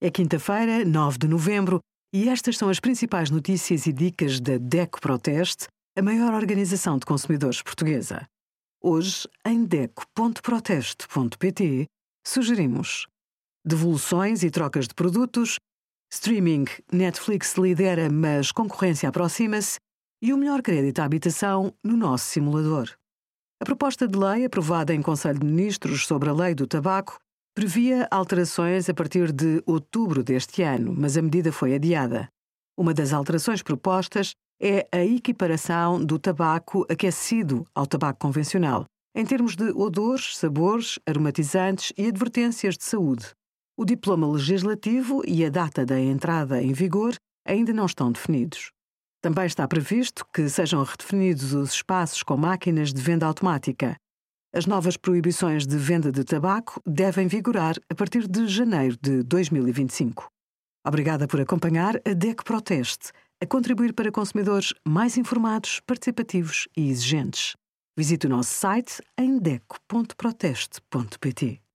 É quinta-feira, 9 de novembro, e estas são as principais notícias e dicas da DECO Proteste, a maior organização de consumidores portuguesa. Hoje, em DECO.proteste.pt, sugerimos devoluções e trocas de produtos, streaming, Netflix lidera, mas concorrência aproxima-se, e o melhor crédito à habitação no nosso simulador. A proposta de lei aprovada em Conselho de Ministros sobre a Lei do Tabaco previa alterações a partir de outubro deste ano, mas a medida foi adiada. Uma das alterações propostas é a equiparação do tabaco aquecido ao tabaco convencional, em termos de odores, sabores, aromatizantes e advertências de saúde. O diploma legislativo e a data da entrada em vigor ainda não estão definidos. Também está previsto que sejam redefinidos os espaços com máquinas de venda automática. As novas proibições de venda de tabaco devem vigorar a partir de janeiro de 2025. Obrigada por acompanhar a DEC Proteste, a contribuir para consumidores mais informados, participativos e exigentes. Visite o nosso site em deco.proteste.pt.